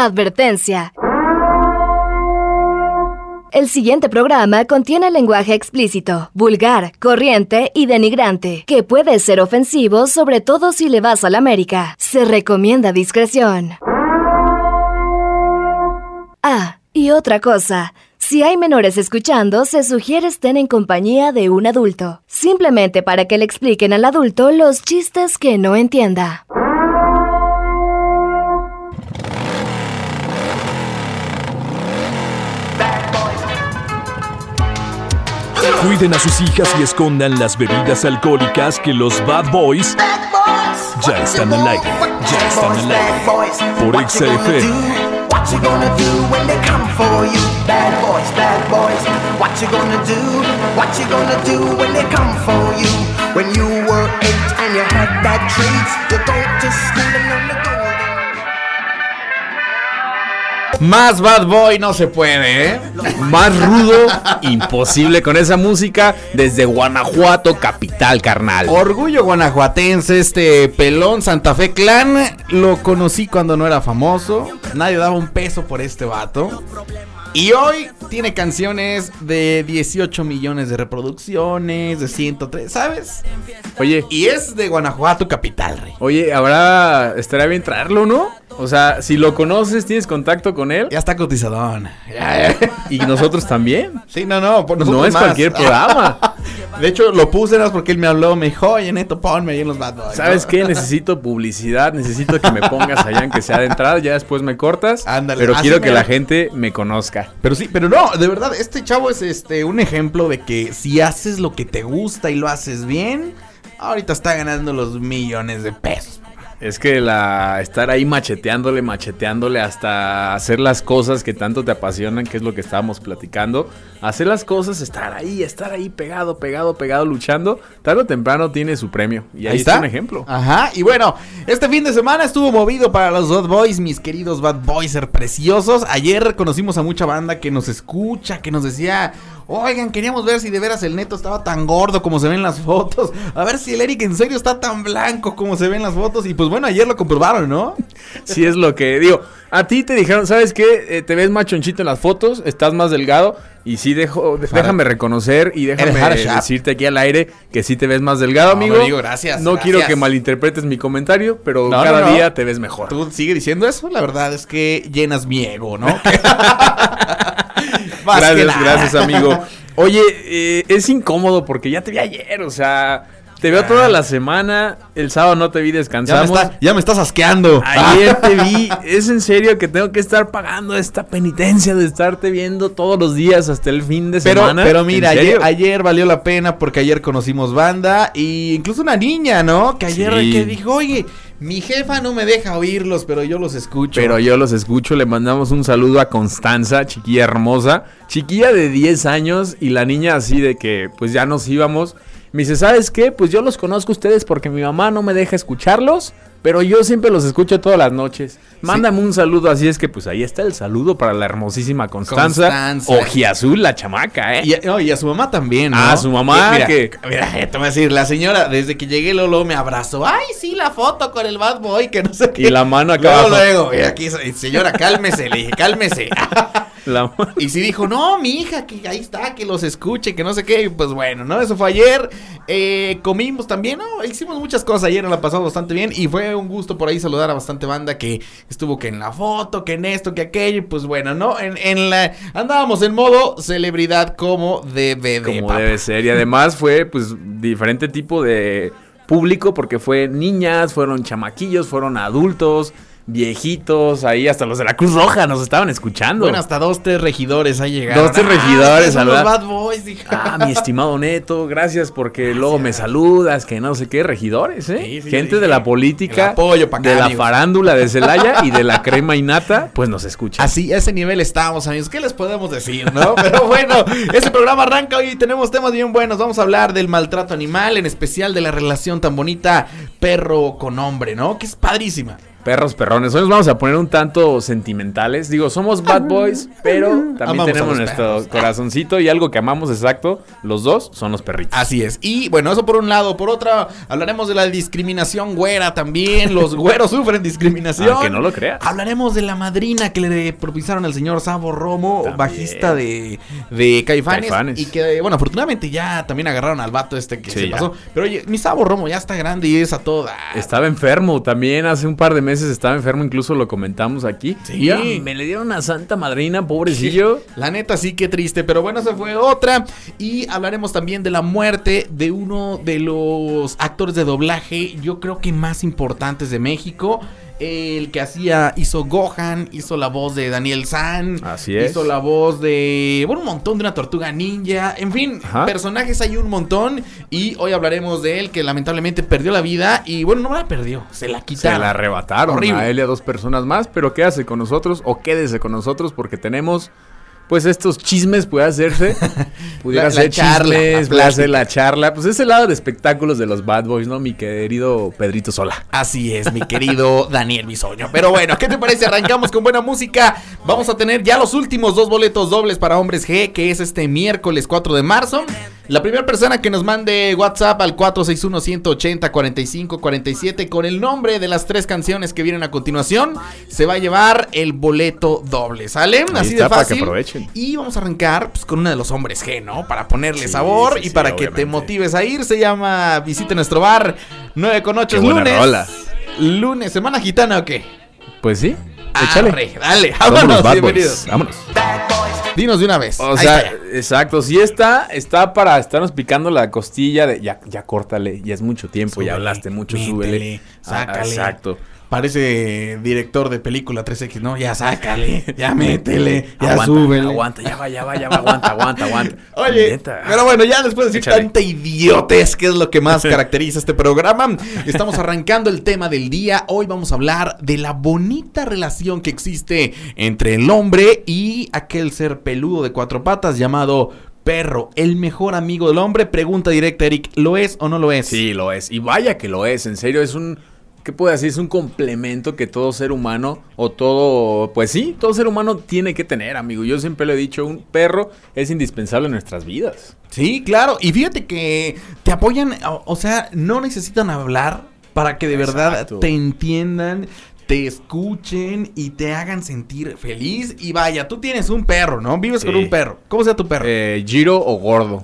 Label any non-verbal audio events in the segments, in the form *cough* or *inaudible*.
Advertencia. El siguiente programa contiene lenguaje explícito, vulgar, corriente y denigrante, que puede ser ofensivo sobre todo si le vas a la América. Se recomienda discreción. Ah, y otra cosa. Si hay menores escuchando, se sugiere estén en compañía de un adulto, simplemente para que le expliquen al adulto los chistes que no entienda. Cuiden a sus hijas y escondan las bebidas alcohólicas que los Bad Boys ya están al aire. Ya están al aire. Por XFM. What you gonna do when they come for you? Bad boys, bad boys. What you gonna do? What you gonna do when they come for you? When you were eight and you had bad traits, you go to school and learn the golden. Más bad boy no se puede, ¿eh? Más rudo, imposible con esa música desde Guanajuato, capital carnal. Orgullo guanajuatense, este pelón Santa Fe Clan. Lo conocí cuando no era famoso. Nadie daba un peso por este vato. Y hoy tiene canciones de 18 millones de reproducciones, de 103, ¿sabes? Oye, Y es de Guanajuato capital, rey. oye, ahora estaría bien traerlo, ¿no? O sea, si lo conoces, tienes contacto con él. Ya está cotizadón. Ya, ya. Y nosotros también. Sí, no, no, por No es más. cualquier programa. *laughs* De hecho, lo puse nada porque él me habló, me dijo, oye, Neto, ponme ahí en los Bad Boys. ¿Sabes ¿no? qué? Necesito publicidad, necesito que me pongas allá en que sea de entrada, ya después me cortas. Ándale, pero quiero que la gente me conozca. Pero sí, pero no, de verdad, este chavo es este un ejemplo de que si haces lo que te gusta y lo haces bien, ahorita está ganando los millones de pesos. Es que la estar ahí macheteándole, macheteándole hasta hacer las cosas que tanto te apasionan, que es lo que estábamos platicando. Hacer las cosas, estar ahí, estar ahí pegado, pegado, pegado, luchando. Tarde o temprano tiene su premio. Y ahí, está un ejemplo. Ajá, y bueno, este fin de semana estuvo movido para los Bad Boys, mis queridos Bad Boys ser preciosos. Ayer conocimos a mucha banda que nos escucha, que nos decía, oigan, queríamos ver si de veras el neto estaba tan gordo como se ven en las fotos. A ver si el Eric en serio está tan blanco como se ven en las fotos. Y pues bueno, ayer lo comprobaron, ¿no? *laughs* Sí es lo que digo. A ti te dijeron, ¿sabes qué? Eh, te ves más chonchito en las fotos, estás más delgado. Y sí, dejo, déjame reconocer y déjame decirte aquí al aire que sí te ves más delgado, No, amigo. digo, gracias, No gracias. quiero que malinterpretes mi comentario, pero No, cada no. día te ves mejor. Tú sigue diciendo eso, la verdad es que llenas mi ego, ¿no? *laughs* *laughs* Más gracias, gracias, amigo. *laughs* Oye, eh, es incómodo porque ya te vi ayer, o sea, te veo toda la semana, el sábado no te vi Ya me, descansamos. está- ya me estás asqueando. Ayer *laughs* te vi, es en serio que tengo que estar pagando esta penitencia de estarte viendo todos los días hasta el fin de Pero, semana. pero mira, ¿En ayer, ayer valió la pena porque ayer conocimos banda y incluso una niña, ¿no? Que ayer Sí. que dijo, oye, mi jefa no me deja oírlos, pero yo los escucho. Pero yo los escucho, le mandamos un saludo a Constanza, chiquilla hermosa, chiquilla de 10 años y la niña así de que pues ya nos íbamos. Me dice, ¿sabes qué? Pues yo los conozco a ustedes porque mi mamá no me deja escucharlos, pero yo siempre los escucho todas las noches. Mándame un saludo, así es que pues ahí está el saludo para la hermosísima Constanza, Constanza. ojiazul la chamaca, ¿eh? Y, a- no, y a su mamá también, ¿no? Ah, su mamá, Mira, que- mira, eh, te voy a decir, la señora, desde que llegué Lolo me abrazó. Ay, sí, la foto con el bad boy, que no sé qué. Y la mano acá Luego, luego, y aquí, señora, cálmese, le dije, cálmese. *laughs* La- *laughs* Y sí dijo, no, mi hija, que ahí está, que los escuche, que no sé qué. Y pues bueno, ¿no? Eso fue ayer. Eh, comimos también, ¿no? Hicimos muchas cosas ayer, nos la pasamos bastante bien. Y fue un gusto por ahí saludar a bastante banda que estuvo que en la foto, que en esto, que aquello. Y pues bueno, ¿no? En, en la. Andábamos en modo celebridad como debe de. como papá. debe ser. Y además fue pues diferente tipo de público porque fue niñas, fueron chamaquillos, fueron adultos, viejitos, ahí hasta los de la Cruz Roja nos estaban escuchando. Bueno, hasta dos, tres regidores ahí llegaron. Dos, tres Ah, regidores, son los bad boys, dije. Ah, mi estimado Neto, gracias porque luego me saludas, que no sé qué, regidores, ¿eh? Sí, sí, Gente sí. de la política, apoyo pa' acá, de la farándula de Celaya y de la *laughs* crema y nata, pues nos escuchan. Así, a ese nivel estamos, amigos. ¿Qué les podemos decir, no? *laughs* Pero bueno, este programa arranca hoy y tenemos temas bien buenos. Vamos a hablar del maltrato animal, en especial de la relación tan bonita perro con hombre, ¿no? Que es padrísima. Perros perrones. Hoy nos vamos a poner un tanto sentimentales. Digo, somos bad boys, pero *laughs* también Amamos tenemos nuestro perros. corazoncito y algo que amamos exacto. Los dos son los perritos. Así es. Y bueno, eso por un lado. Por otra, hablaremos de la discriminación güera también. Los *laughs* güeros sufren discriminación. Aunque no lo creas. Hablaremos de la madrina que le propiciaron al señor Sabo Romo, También. bajista de, de Caifanes, Caifanes. Y que, bueno, afortunadamente ya también agarraron al vato este que Sí, se ya. pasó. Pero oye, mi Sabo Romo ya está grande y es a toda. Estaba enfermo también, hace un par de meses estaba enfermo, incluso lo comentamos aquí. Sí. Ya, me le dieron una santa madrina, pobrecillo. La neta sí que triste, pero bueno, esa fue otra. Y hablaremos también de la muerte de uno de los actores de doblaje, yo creo que más importantes de México. El que hacía, hizo Gohan, hizo la voz de Daniel San. Así es. Hizo la voz de, bueno, un montón de una tortuga ninja. En fin, Ajá. personajes hay un montón. Y hoy hablaremos de él que lamentablemente perdió la vida. Y bueno, no la perdió, se la Se quitaron. la arrebataron Horrible. a él y a dos personas más, pero quédase con nosotros o quédese con nosotros porque tenemos pues estos chismes puede hacerse, *laughs* pudiera La- la ser charla, chismes, la puede la charla, pues ese lado de espectáculos de los Bad Boys, ¿no? Mi querido Pedrito Sola. Así es, mi querido *laughs* Daniel Bisoño. Pero bueno, ¿qué te parece? Arrancamos con buena música. Vamos a tener ya los últimos dos boletos dobles para Hombres G, que es este miércoles 4 de marzo. La primera persona que nos mande WhatsApp al 461-180-4547 con el nombre de las tres canciones que vienen a continuación, se va a llevar el boleto doble. ¿Sale? Así está, de para que fácil. Y vamos a arrancar pues, con uno de los Hombres G, ¿no? Para ponerle Sí, sabor sí, y sí, para que te motives a ir. Se llama Visita nuestro bar 9 con 8 Qué buena lunes. rola. Lunes, semana gitana o qué? Pues sí, échale. Arre, dale, vámonos, bienvenidos. Boys. Vámonos. Dinos de una vez. O Ahí sea, está exacto, si está, está para estarnos picando la costilla de ya, ya córtale, ya es mucho tiempo, Súbele, ya hablaste mucho, métele, súbele. Ah, sácale. exacto. Parece director de película 3X, ¿no? Ya sácale, ya *laughs* métele, ya aguanta, súbele. Aguanta, ya va, ya va, ya va, aguanta, aguanta, aguanta. *laughs* Oye, Neta. pero bueno, ya después de decir Échale. tanta idiotez, que es lo que más *laughs* caracteriza este programa, estamos arrancando el tema del día. Hoy vamos a hablar de la bonita relación que existe entre el hombre y aquel ser peludo de cuatro patas llamado perro, el mejor amigo del hombre. Pregunta directa, Eric, ¿lo es o no lo es? Sí, lo es. Y vaya que lo es. En serio, es un. ¿Qué puedo decir? Es un complemento que todo ser humano o todo. Pues sí, todo ser humano tiene que tener, amigo. Yo siempre lo he dicho: un perro es indispensable en nuestras vidas. Sí, claro. Y fíjate que te apoyan, o, o sea, no necesitan hablar para que de verdad te entiendan, te escuchen y te hagan sentir feliz. Y vaya, tú tienes un perro, ¿no? Vives con un perro. ¿Cómo se llama tu perro? Eh, Giro o gordo.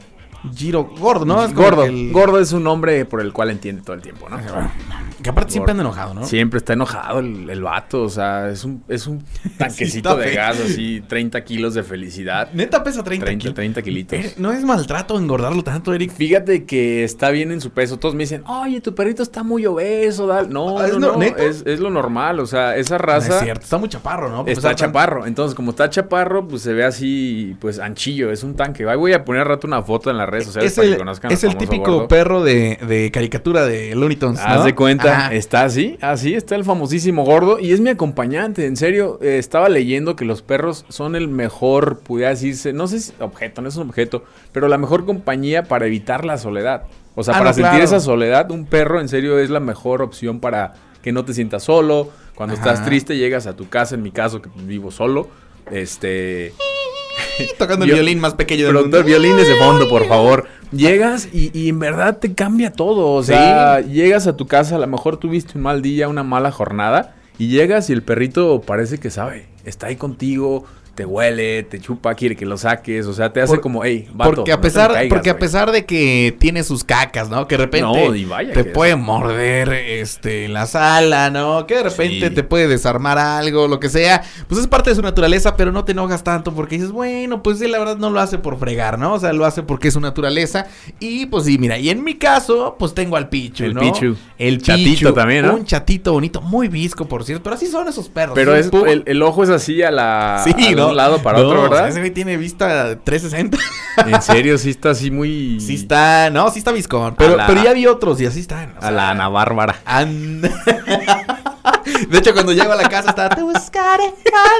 Giro Gordo, ¿no? Es gordo. el- Gordo es un nombre por el cual entiende todo el tiempo, ¿no? Que aparte siempre anda enojado, ¿no? Siempre está enojado el, el vato, o sea, es un, es un *laughs* tanquecito de gas, así, 30 kilos de felicidad. Neta pesa 30, 30, kilos. 30 kilitos. Eh, No es maltrato engordarlo tanto, Eric. Fíjate que está bien en su peso. Todos me dicen, oye, tu perrito está muy obeso. Dal. No, Ah, ¿es no, no- no, neta? Es, es lo normal. O sea, esa No raza es cierto, está muy chaparro, ¿no? Está tanto. chaparro. Entonces, como está chaparro, pues se ve así, pues anchillo. Es un tanque. Ahí voy a poner rato una foto en las redes sociales Es para que el, conozcan es el típico gordo. perro de, de caricatura de Looney Tunes, ¿no? Haz de cuenta, Ajá. está así, así está el famosísimo gordo y es mi acompañante, en serio, eh, estaba leyendo que los perros son el mejor, pudiera decirse, no sé si objeto, no es un objeto, pero la mejor compañía para evitar la soledad. O sea, Ah, para no, sentir claro. esa soledad, un perro en serio es la mejor opción para que no te sientas solo. Cuando Ajá. estás triste llegas a tu casa, en mi caso que vivo solo, este... *laughs* Tocando el Yo- violín más pequeño del mundo. violines de fondo, por favor. Llegas y, y en verdad te cambia todo. O sea, llegas a tu casa, a lo mejor tuviste un mal día, una mala jornada, y llegas y el perrito parece que sabe. Está ahí contigo, te huele, te chupa, quiere que lo saques. O sea, te hace Por- como, hey, vato, porque a no pesar, caigas, porque a güey". pesar de que tiene sus cacas, ¿no? Que de repente No, y vaya te puede morder este la sala, ¿no? Que de repente Sí. te puede desarmar algo, lo que sea. Pues es parte de su naturaleza, pero no te enojas tanto porque dices, bueno, pues sí, la verdad no lo hace por fregar, ¿no? O sea, lo hace porque es su naturaleza. Y pues sí, mira, y en mi caso, pues tengo al Pichu, El ¿no? Pichu. El Chatito Pichu, también, ¿no? Un chatito bonito, muy visco, por cierto. Pero así son esos perros. Pero es, el, el ojo es así a la. Sí, ¿no? Un lado para No, otro, o sea, ¿verdad? ese güey tiene vista 360. En serio, *laughs* sí está así muy. Sí está, no, sí está viscón. Pero, la- pero ya vi otros y así están. o A la Ana Bárbara. an- *laughs* De hecho, cuando llego a la casa está, te buscaré,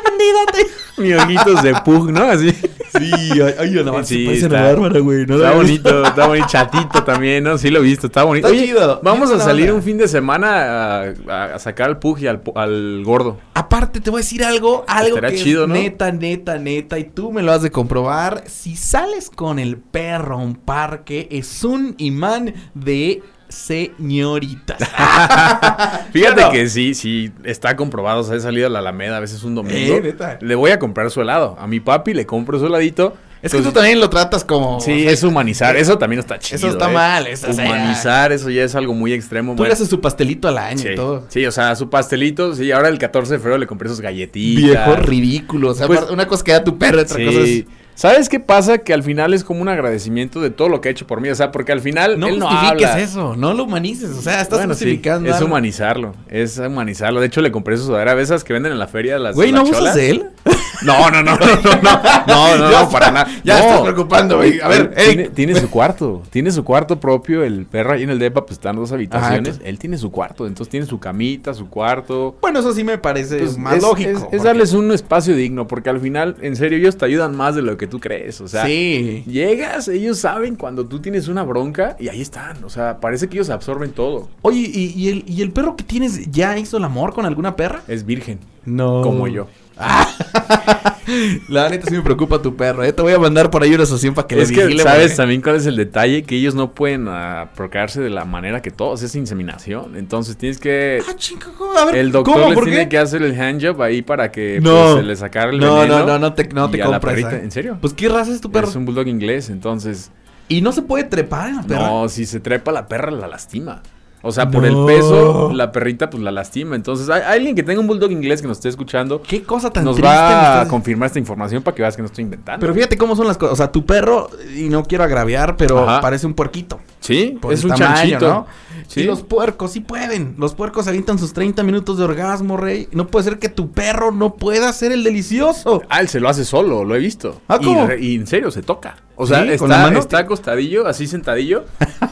bandida, te-". *laughs* Mi ojitos de pug, ¿no? Así. Sí, ay, Ana Bárbara, Sí, se está- Bárbara, güey. ¿no? Está bonito, está bonito, chatito también, ¿no? Sí lo he visto, está bonito. Está chido, vamos a salir un fin de semana a, sacar al Pug y al, gordo. Aparte, te voy a decir algo, algo Estará que chido, es ¿no? neta, neta, neta, y tú me lo has de comprobar. Si sales con el perro a un parque, es un imán de señoritas. *laughs* Fíjate que sí, sí, está comprobado. O sea, he salido a la Alameda a veces un domingo. Eh, neta. Le voy a comprar su helado. A mi papi le compro su heladito. Es que tú también lo tratas como... Sí, o sea, es humanizar. Eso también está chido. Eso está ¿eh? mal, eso, o sea, Humanizar, eso ya es algo muy extremo. Tú bueno. le haces su pastelito al año Sí, y todo. sí, o sea, su pastelito. Sí, ahora el 14 de febrero le compré sus galletitas. Viejo ridículo. O sea, Pues- una cosa que da tu perro, otra cosa es... ¿Sabes qué pasa? Que al final es como un agradecimiento de todo lo que ha hecho por mí. O sea, porque al final No él no justifiques habla. eso, no lo humanices. O sea, estás Bueno, sí, es humanizarlo, es humanizarlo. De hecho, le compré su sudadera de esas que venden en la feria. Las, Güey, ¿no cholas. de él? *laughs* No, no, no, no, no, no, no, no, no, *laughs* para nada. ya No. estás preocupando, güey. A ver, Él tiene, tiene su cuarto, tiene su cuarto propio. El perro ahí en el depa, pues están dos habitaciones. Ajá. Él tiene su cuarto, entonces tiene su camita, su cuarto. Bueno, eso sí me parece Pues, más es, lógico. es- es darles un espacio digno, porque al final, en serio, ellos te ayudan más de lo que tú crees. O sea, Sí. llegas, ellos saben cuando tú tienes una bronca y ahí están. O sea, parece que ellos absorben todo. Oye, ¿y, y el, ¿y el perro que tienes ya hizo el amor con alguna perra? Es virgen, No. como yo. *laughs* La neta sí me preocupa tu perro, ¿eh? Te voy a mandar por ahí una asociación para que es le que, vigile. ¿sabes porque- también cuál es el detalle? Que ellos no pueden ah, procrearse de la manera que todos, es inseminación. Entonces tienes que... Ah, El doctor ¿cómo? les ¿Por tiene qué? que hacer el handjob ahí para que No. pues, se le sacara el No, veneno. no, no, no te, no te compras. perrita- ¿eh? ¿En serio? Pues, ¿qué raza es tu perro? Es un bulldog inglés, entonces... Y no se puede trepar en la perra. No, si se trepa la perra la lastima. O sea, por No. el peso, la perrita pues la lastima. Entonces, hay, hay alguien que tenga un bulldog inglés que nos esté escuchando, Qué cosa tan nos triste. va a confirmar esta información para que veas que no estoy inventando. Pero fíjate cómo son las cosas. O sea, tu perro, y no quiero agraviar, pero Ajá. parece un puerquito. sí, por es el un tamaño, chanchito. ¿no? Sí. Y los puercos sí pueden. Los puercos avientan sus 30 minutos de orgasmo, rey. No puede ser que tu perro no pueda ser el delicioso. Ah, él se lo hace solo, lo he visto. Ah, ¿cómo? y en serio, se toca. O sea, ¿Sí? ¿Con la está, mano? está acostadillo, así sentadillo,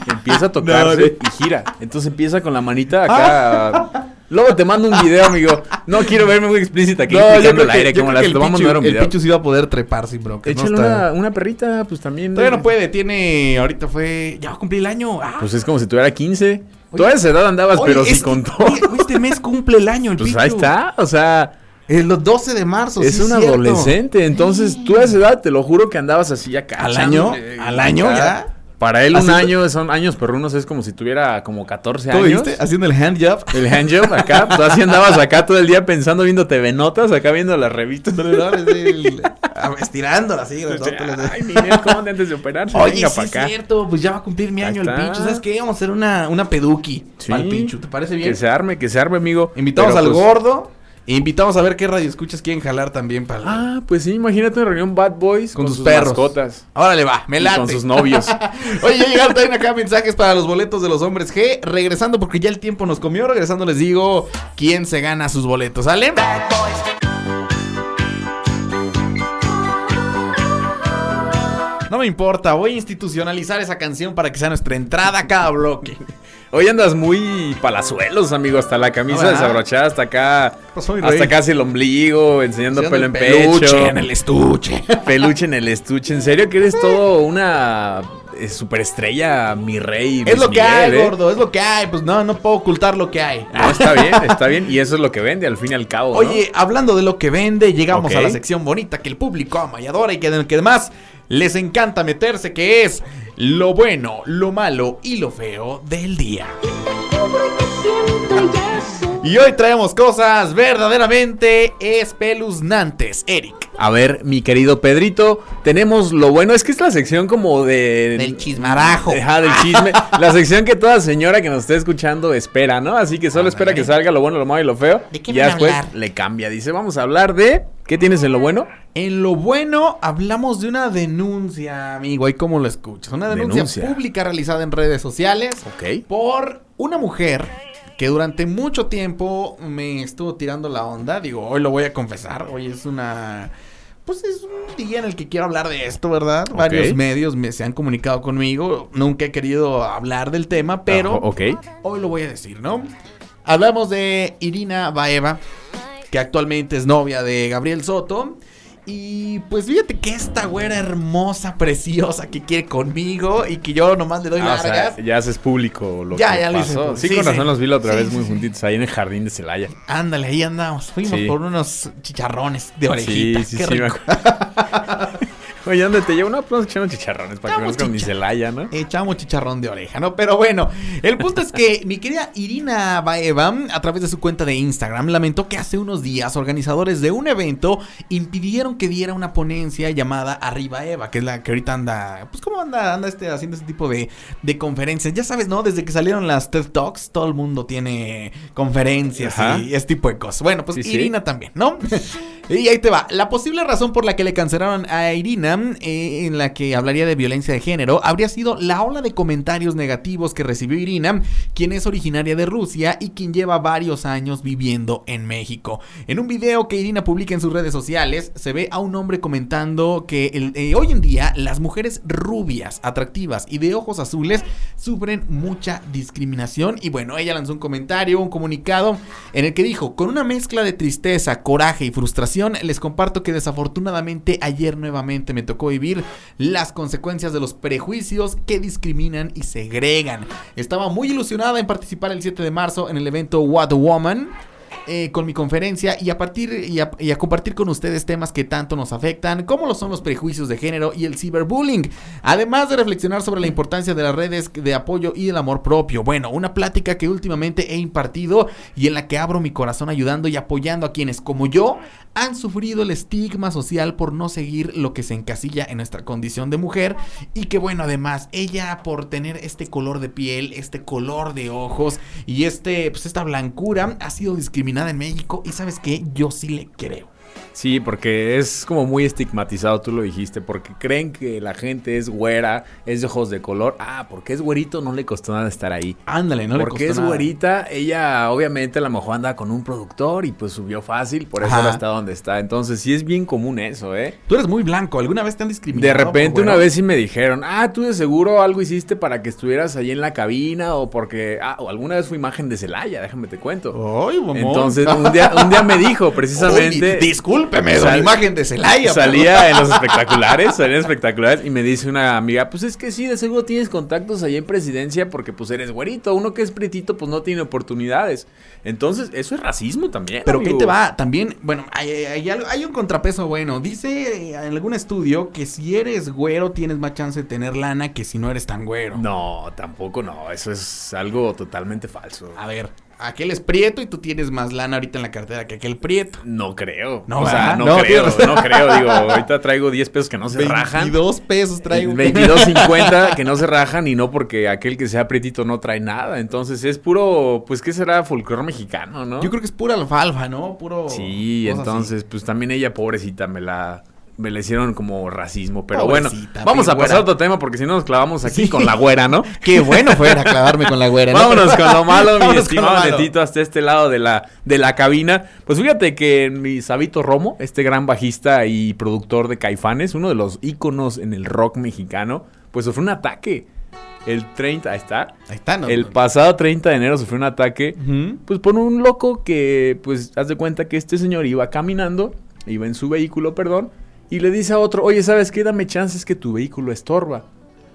empieza a *laughs* tocarse y gira. Entonces empieza con la manita acá. *laughs* Luego te mando un video, amigo. No quiero verme muy explícita aquí explicando al aire como las el tomamos Pichu, no era un el video. Pichu sí va a poder trepar sin bronca. Échale una, una perrita, pues también. Todavía no puede, tiene. Ahorita fue. Ya va a cumplir el año. Ah, Pues es como si tuviera 15. Toda esa edad andabas, oye, pero sí es- con todo. oye, Este mes cumple el año, el *laughs* Pues Pichu. ahí está, o sea, El 12 de marzo. es sí un cierto. adolescente. Entonces, tú a esa edad, te lo juro que andabas así acá. ¿Al echando, año? eh, ¿Al año ya? Para él un año, son años perrunos, es como si tuviera como 14 ¿Tú años. viste? Haciendo el hand job. El handjob acá, *laughs* tú así andabas acá todo el día pensando, viendo TV Notas, acá viendo las revistas. Ah, Estirándola así, Ay, Ninel Conde antes de operarse, Oye, venga sí para es cierto, pues ya va a cumplir mi Ahí año el. Pichu. ¿Sabes qué? Vamos a hacer una, una peduki Sí. para el Pichu. ¿Te parece bien? Que se arme, que se arme, amigo. Invitamos Pero, al pues, gordo. Invitamos a ver qué radio escuchas quieren jalar también para Ah, pues sí, imagínate una reunión Bad Boys Con con, tus sus perros. mascotas. Órale, va, me y late. con sus novios. *laughs* Oye, ya llegaron también acá mensajes para los boletos de los hombres G. Regresando, porque ya el tiempo nos comió. Regresando, les digo quién se gana sus boletos. ¿Sale? No me importa, voy a institucionalizar esa canción para que sea nuestra entrada a cada bloque. Hoy andas muy palazuelos, amigo. Hasta la camisa Ah, ¿verdad? desabrochada, hasta acá. rey? hasta casi el ombligo, enseñando pelo el en peluche pecho. en el estuche. *laughs* Peluche en el estuche. ¿En serio que eres todo una eh, superestrella, mi rey? Es lo que Miguel, hay, eh? gordo, es lo que hay. Pues no, no puedo ocultar lo que hay. No, está bien, está bien. Y eso es lo que vende al fin y al cabo. ¿no? Oye, hablando de lo que vende, llegamos a la sección bonita que el público ama y adora y que, que además les encanta meterse, que es lo bueno, lo malo y lo feo del día. Y hoy traemos cosas verdaderamente espeluznantes, Eric. A ver, mi querido Pedrito, tenemos lo bueno. Es que es la sección como de. Del chismarajo. Ajá, del chisme. *laughs* la sección que toda señora que nos esté escuchando espera, ¿no? Así que solo espera que salga lo bueno, lo malo y lo feo. ¿De qué y ya después hablar? le cambia. Dice, vamos a hablar de. ¿Qué tienes en lo bueno? En lo bueno, hablamos de una denuncia, amigo. ¿Y cómo lo escuchas? Una denuncia, Denuncia. pública realizada en redes sociales Ok. por una mujer que durante mucho tiempo me estuvo tirando la onda. Digo, hoy lo voy a confesar. Hoy es una. Pues es un día en el que quiero hablar de esto, ¿verdad? Varios medios me, se han comunicado conmigo. Nunca he querido hablar del tema, pero ok. hoy lo voy a decir, ¿no? Hablamos de Irina Baeva, que actualmente es novia de Gabriel Soto. Y pues fíjate que esta güera hermosa, preciosa, que quiere conmigo y que yo nomás le doy Ah, o sea, largas. ya haces público lo Ya, que ya lo hice pasó. público. Sí, Sí, con sí. razón los vi la otra Sí, vez muy juntitos ahí en el jardín de Celaya. Ándale, ahí andamos. Fuimos por unos chicharrones de orejita. Sí, sí, Qué sí. me rico. *laughs* Oye, ¿dónde te llevo? No, pues unos chicharrones para que Vamos, conozcan mi Celaya, ¿no? Echamos chicharrón de oreja, ¿no? Pero bueno, el punto es que mi querida Irina Baeva, a través de su cuenta de Instagram, lamentó que hace unos días organizadores de un evento impidieron que diera una ponencia llamada Arriba Eva, que es la que ahorita anda, pues cómo anda, anda este, haciendo este tipo de, de conferencias. Ya sabes, ¿no? Desde que salieron las TED Talks, todo el mundo tiene conferencias Ajá. y este tipo de cosas. Bueno, pues Sí, sí. Irina también, ¿no? *laughs* y ahí te va. La posible razón por la que le cancelaron a Irina, eh, en la que hablaría de violencia de género, habría sido la ola de comentarios negativos que recibió Irina, quien es originaria de Rusia y quien lleva varios años viviendo en México. En un video que Irina publica en sus redes sociales, se ve a un hombre comentando que eh, hoy en día las mujeres rubias, atractivas y de ojos azules sufren mucha discriminación. Y bueno, ella lanzó un comentario, un comunicado en el que dijo, con una mezcla de tristeza, coraje y frustración, les comparto que desafortunadamente ayer nuevamente me tocó vivir las consecuencias de los prejuicios que discriminan y segregan. Estaba muy ilusionada en participar el 7 de marzo en el evento What Woman. Eh, con mi conferencia y a partir y a, compartir con ustedes temas que tanto nos afectan, como lo son los prejuicios de género y el ciberbullying, además de reflexionar sobre la importancia de las redes de apoyo y del amor propio. Bueno, una plática que últimamente he impartido y en la que abro mi corazón ayudando y apoyando a quienes como yo han sufrido el estigma social por no seguir lo que se encasilla en nuestra condición de mujer y que bueno, además ella por tener este color de piel, este color de ojos y este pues esta blancura ha sido discriminada en México y sabes qué, yo sí le creo. Sí, porque es como muy estigmatizado, tú lo dijiste, porque creen que la gente es güera, es de ojos de color. Ah, porque es güerito, no le costó nada estar ahí. Ándale, no le porque costó es nada. güerita, ella obviamente a lo mejor anda con un productor y pues subió fácil, por eso ahora está donde está. Entonces sí es bien común eso, ¿eh? Tú eres muy blanco, ¿alguna vez te han discriminado? De repente una vez sí me dijeron, ah, tú de seguro algo hiciste para que estuvieras ahí en la cabina o porque, ah, o alguna vez fue imagen de Celaya, déjame te cuento. Ay, mamón. Entonces un día, un día me dijo *laughs* precisamente... discúlpeme, don Sal- imagen de Celaya. Salía en los *laughs* espectaculares, salía en espectaculares y me dice una amiga, pues es que sí, de seguro tienes contactos allá en presidencia porque pues eres güerito, uno que es pretito pues no tiene oportunidades. Entonces, eso es racismo también. Pero ¿qué amigo. te va? También, bueno, hay, hay hay un contrapeso bueno. Dice en algún estudio que si eres güero tienes más chance de tener lana que si no eres tan güero. No, tampoco no, eso es algo totalmente falso. A ver, aquel es prieto y tú tienes más lana ahorita en la cartera que aquel prieto. No creo. No, o sea, no, No, creo, no creo. Digo, *laughs* ahorita traigo 10 pesos que no se rajan. 22 pesos traigo. 22.50 que no se rajan y no porque aquel que sea pretito no trae nada. Entonces es puro, pues, ¿qué será? Folclore mexicano, ¿no? Yo creo que es pura alfalfa, ¿no? Puro. Sí, entonces, pues también ella, pobrecita, me la. Me la hicieron como racismo, pero Pobrecita, bueno, vamos a pasar a otro tema porque si no nos clavamos aquí Sí. con la güera, ¿no? *laughs* Qué bueno fuera clavarme con la güera. ¿no? Vámonos con lo malo, *laughs* mi estimado. Netito, hasta este lado de la, de la cabina. Pues fíjate que mi Sabito Romo, este gran bajista y productor de Caifanes, uno de los íconos en el rock mexicano, pues sufrió un ataque. El 30, ahí está. Ahí está, ¿no? El pasado 30 de enero sufrió un ataque, pues por un loco que, pues, haz de cuenta que este señor iba caminando, iba en su vehículo, perdón, y le dice a otro, oye, ¿sabes qué? Dame chances que tu vehículo estorba.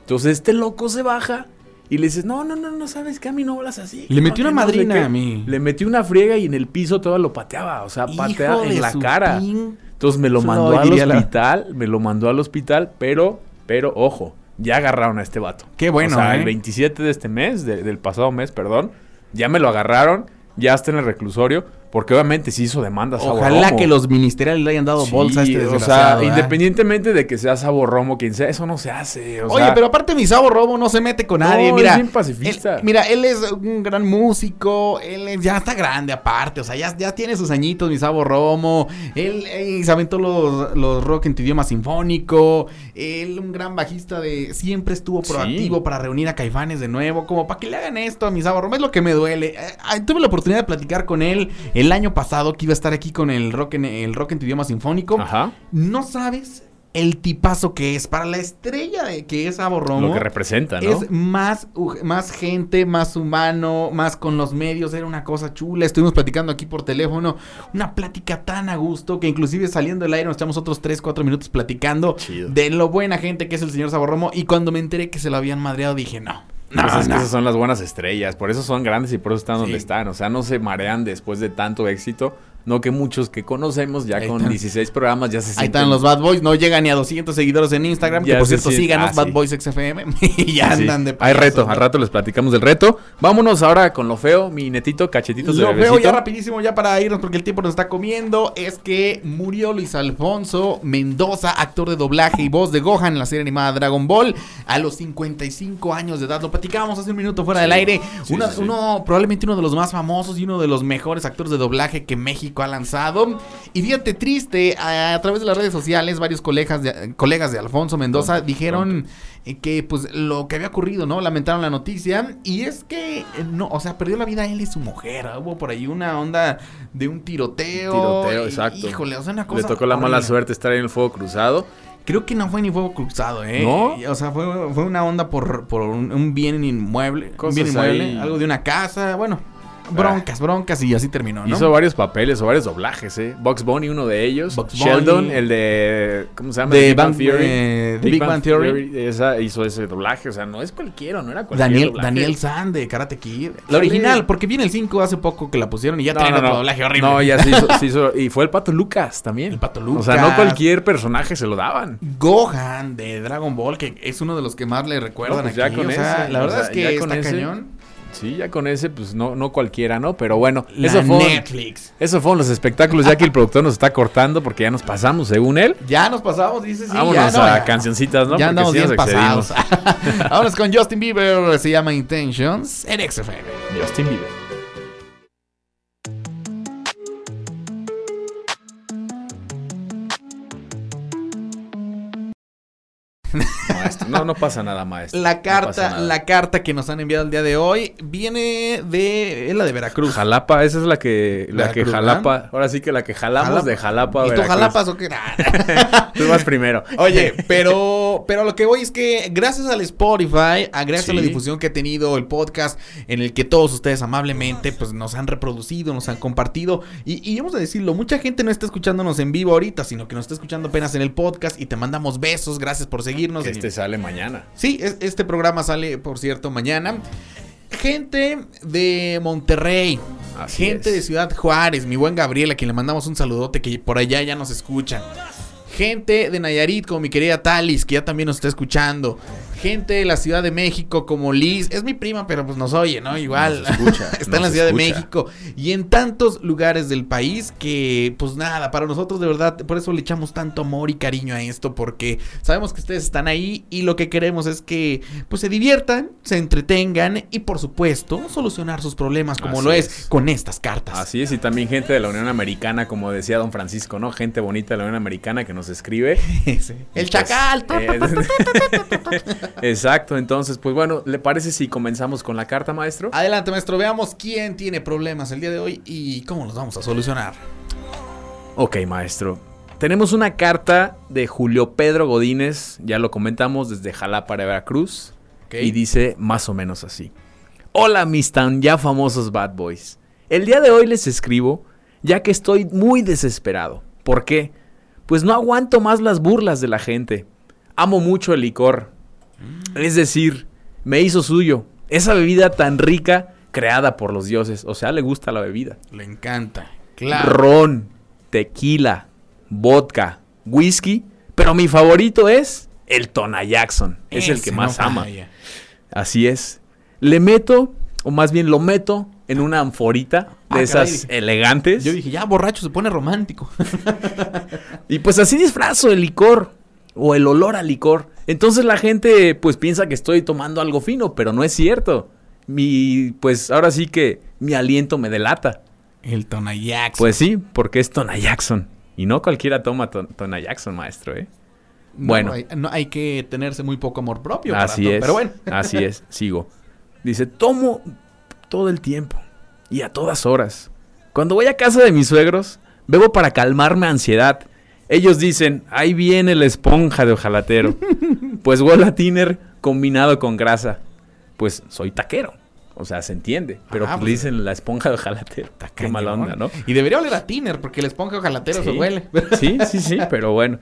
Entonces este loco se baja y le dices, no, no, no, no sabes que a mí no hablas así. Le metió una que no sé madrina qué". a mí. Le metió una friega y en el piso todo lo pateaba, o sea, patea Hijo de en la cara. pin- Entonces me lo mandó al la- hospital, me lo mandó al hospital, pero, pero, ojo, ya agarraron a este vato. Qué bueno, O sea, ¿eh? el 27 de este mes, de- del pasado mes, perdón, ya me lo agarraron, ya está en el reclusorio, porque obviamente sí hizo demandas Ojalá que los ministeriales le hayan dado Sí, bolsa a este o desgraciado. sea, ¿eh? independientemente de que sea Sabor Romo, quien sea, eso no se hace. o Oye, sea, pero aparte mi Sabo Robo no se mete con No, nadie, es mira. bien pacifista. él- mira, él es un gran músico, él ya está grande aparte, o sea, ya, ya tiene sus añitos mi Sabo Romo, él, él se aventó los, los rock en tu idioma sinfónico, él un gran bajista de, siempre estuvo Sí. proactivo para reunir a Caifanes de nuevo, como para que le hagan esto a mi Sabo Romo, es lo que me duele. Eh, tuve la oportunidad de platicar con él el año pasado que iba a estar aquí con el rock en, el rock en tu idioma sinfónico. Ajá. No sabes el tipazo que es, para la estrella de que es Abo Romo. Lo que representa, ¿no? Es más, más gente, más humano, más con los medios, era una cosa chula. Estuvimos platicando aquí por teléfono, una plática tan a gusto que inclusive saliendo del aire nos echamos otros 3, 4 minutos platicando Chido. de lo buena gente que es el señor Saborromo. Y cuando me enteré que se lo habían madreado dije, no, no, Pues es que no. esas son las buenas estrellas, por eso son grandes y por eso están donde Sí. están. O sea, no se marean después de tanto éxito. No que muchos que conocemos ya Ahí con están. 16 programas ya se Ahí sienten- están los Bad Boys, no llegan ni a 200 seguidores en Instagram, que Ya por se cierto sienten- síganos, ah, Bad sí. Boys XFM, *laughs* y ya Sí. andan de Hay payasos, reto, ¿no? al rato les platicamos del reto. Vámonos ahora con lo feo, mi netito, cachetitos de Lo bebecito. ya rapidísimo, ya para irnos porque el tiempo nos está comiendo. Es que murió Luis Alfonso Mendoza, actor de doblaje y voz de Gohan en la serie animada Dragon Ball, a los 55 años de edad. Lo platicábamos hace un minuto fuera del aire. Uno, probablemente uno de los más famosos y uno de los mejores actores de doblaje que México ha lanzado. Y fíjate, triste, a, a través de las redes sociales, varios colegas de, colegas de Alfonso Mendoza dijeron eh, que pues lo que había ocurrido, ¿no? Lamentaron la noticia. Y es que, eh, no, o sea, perdió la vida él y su mujer. Hubo por ahí una onda de un tiroteo. Tiroteo, y- exacto. Híjole, o sea, una Le cosa. tocó la mala horrible. suerte estar en el fuego cruzado. Creo que no fue ni fuego cruzado, ¿eh? ¿No? O sea, fue, fue una onda por, por un, un bien inmueble. Un Cosas bien inmueble, ahí. algo de una casa. Bueno, broncas, broncas y así terminó, ¿no? Hizo varios papeles o varios doblajes, ¿eh? Box Bunny, uno de ellos. Sheldon, Bunny. el de. ¿Cómo se llama? De Big Bang Bang- Theory. eh, Big Bang Theory. Esa hizo ese doblaje. O sea, no es cualquiera, no era cualquier Daniel, doblaje. Daniel San de Karate Kid. La original, porque viene el 5 hace poco que la pusieron y ya No, traen no, otro no. doblaje horrible. No, ya se hizo, *laughs* se hizo- Y fue el Pato Lucas también. El Pato O sea, no Lucas. cualquier personaje se lo daban. Gohan de Dragon Ball, que es uno de los que más le recuerdan pues aquí. o sea, la o verdad sea, es que está ese, cañón. Sí, ya con ese, pues no, no cualquiera, ¿no? Pero bueno, La eso fue. Netflix. Eso fueron los espectáculos, ya que el productor nos está cortando porque ya nos pasamos, según él. Ya nos pasamos, dice sí. Vámonos ya, no, a ya. cancioncitas, ¿no? Ya andamos sí bien pasados. *laughs* Vámonos con Justin Bieber, se llama Intentions en XFM. Justin Bieber. Maestro, no, no pasa nada, maestro. La carta, la carta que nos han enviado el día de hoy viene de es la de Veracruz. Jalapa, esa es la que, la que Jalapa, ahora sí que la que jalamos Jalapa. de Jalapa a ¿Y tú Veracruz. jalapas o qué? *laughs* Tú vas primero. Oye, *laughs* pero, pero lo que voy es que gracias al Spotify, a gracias a la difusión que ha tenido el podcast, en el que todos ustedes amablemente pues nos han reproducido, nos han compartido, y, y vamos a decirlo, mucha gente no está escuchándonos en vivo ahorita, sino que nos está escuchando apenas en el podcast y te mandamos besos, gracias por seguirnos. Que este sale mañana. Sí, es- este programa sale, por cierto, mañana. Gente de Monterrey, Así gente es. de Ciudad Juárez, mi buen Gabriel, a quien le mandamos un saludote que por allá ya nos escuchan. Gente de Nayarit, como mi querida Talis, que ya también nos está escuchando. Gente de la Ciudad de México, como Liz. Es mi prima, pero pues nos oye, ¿no? Igual. Escucha, *laughs* está en la Ciudad de. México. Y en tantos lugares del país que, pues nada, para nosotros de verdad, por eso le echamos tanto amor y cariño a esto, porque sabemos que ustedes están ahí y lo que queremos es que, pues se diviertan, se entretengan y, por supuesto, solucionar sus problemas como Así lo es, es. con estas cartas. Así es, y también gente de la Unión Americana, como decía don Francisco, ¿no? Gente bonita de la Unión Americana que nos escribe. *laughs* El Pues, chacal. eh, *laughs* Exacto, entonces, pues bueno, ¿le parece si comenzamos con la carta, maestro? Adelante, maestro. Veamos quién tiene problemas el día de hoy y cómo los vamos a solucionar. Ok, maestro. Tenemos una carta de Julio Pedro Godínez, ya lo comentamos desde Jalapa de Veracruz, y dice más o menos así. Hola mis tan ya famosos bad boys. El día de hoy les escribo ya que estoy muy desesperado. ¿Por qué? Pues no aguanto más las burlas de la gente. Amo mucho el licor. Es decir, me hizo suyo. Esa bebida tan rica creada por los dioses. O sea, le gusta la bebida. Le encanta. Claro. Ron, tequila, vodka, whisky, pero mi favorito es el Tona Jackson. Es el que más no ama. falla. Así es. Le meto, o más bien lo meto en una anforita de Ah, esas caray. elegantes. Yo dije, ya borracho se pone romántico. *laughs* Y pues así disfrazo el licor o el olor al licor. Entonces la gente pues piensa que estoy tomando algo fino, pero no es cierto. Mi pues ahora sí que mi aliento me delata. el Tona Jackson. Pues sí, porque es Tona Jackson. Y no cualquiera toma ton- Tona Jackson, maestro, ¿eh? No, bueno. hay, no, hay que tenerse muy poco amor propio. Así es. Pero bueno. Así es, *laughs* sigo. Dice, tomo todo el tiempo y a todas horas. Cuando voy a casa de mis suegros, bebo para calmarme ansiedad. Ellos dicen, ahí viene la esponja de ojalatero. *laughs* pues huele a tiner combinado con grasa. Pues soy taquero. O sea, se entiende. Pero Ah, pues, pues, dicen la esponja de ojalatero. Qué mala onda, ¿no? Y debería oler a tiner, porque la esponja ojalatero se huele. Sí, sí, sí, *laughs* pero bueno.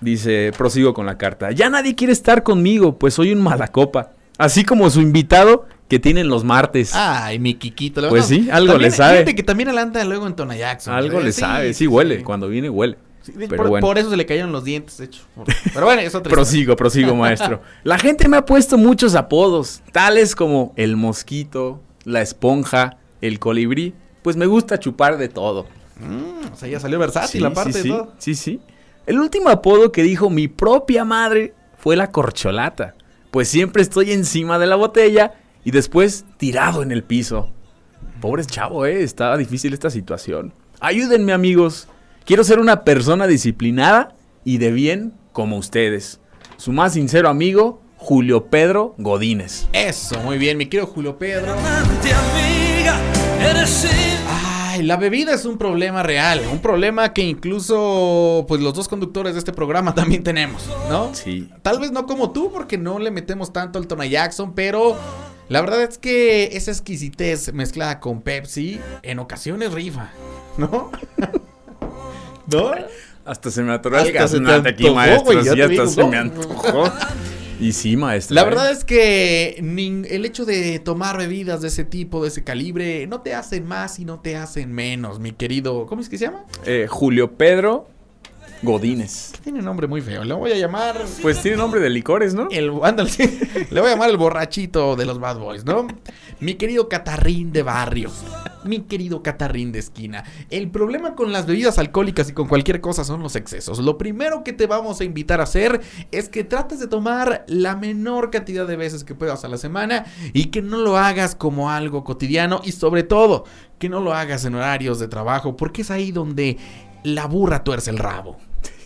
Dice, prosigo con la carta. Ya nadie quiere estar conmigo, pues soy un malacopa. Así como su invitado que tienen los martes. Ay, mi Kikito. la Pues sí, algo también- le sabe. Fíjate que también anda luego en Tona Jackson. Algo ¿eh? le sabe, sí, huele. Cuando viene, huele. Pero por, bueno. por eso se le cayeron los dientes, de hecho. Pero bueno, es otra. Prosigo, prosigo, maestro. *laughs* La gente me ha puesto muchos apodos, tales como el mosquito, la esponja, el colibrí. Pues me gusta chupar de todo. Mm, o sea, ya salió versátil Sí, aparte sí, de todo. sí, sí. El último apodo que dijo mi propia madre fue la corcholata. Pues siempre estoy encima de la botella y después tirado en el piso. Pobre chavo, eh. Estaba difícil esta situación. Ayúdenme, amigos. Quiero ser una persona disciplinada y de bien como ustedes. Su más sincero amigo, Julio Pedro Godínez. Eso, muy bien, mi querido Julio Pedro. Amante, amiga, eres Ay, la bebida es un problema real, un problema que incluso pues los dos conductores de este programa también tenemos, ¿no? Sí. Tal vez no como tú porque no le metemos tanto al Tona Jackson, pero la verdad es que esa exquisitez mezclada con Pepsi en ocasiones rifa, ¿no? *laughs* ¿No? Hasta se me atoró el Hasta se te gaznate aquí, maestro. Sí, hasta digo, se ¿no? me antojó. Y sí, maestro. La ¿eh? verdad es que el hecho de tomar bebidas de ese tipo, de ese calibre, no te hacen más y no te hacen menos, mi querido. ¿Cómo es que se llama? Eh, Julio Pedro Godínez. Tiene un nombre muy feo. Le voy a llamar. Pues tiene nombre de licores, ¿no? El, ándale, sí. *laughs* Le voy a llamar el borrachito de los Bad Boys, ¿no? Mi querido catarrín de barrio. Mi querido catarrín de esquina. El problema con las bebidas alcohólicas y con cualquier cosa son los excesos. Lo primero que te vamos a invitar a hacer es que trates de tomar la menor cantidad de veces que puedas a la semana y que no lo hagas como algo cotidiano y sobre todo que no lo hagas en horarios de trabajo porque es ahí donde la burra tuerce el rabo.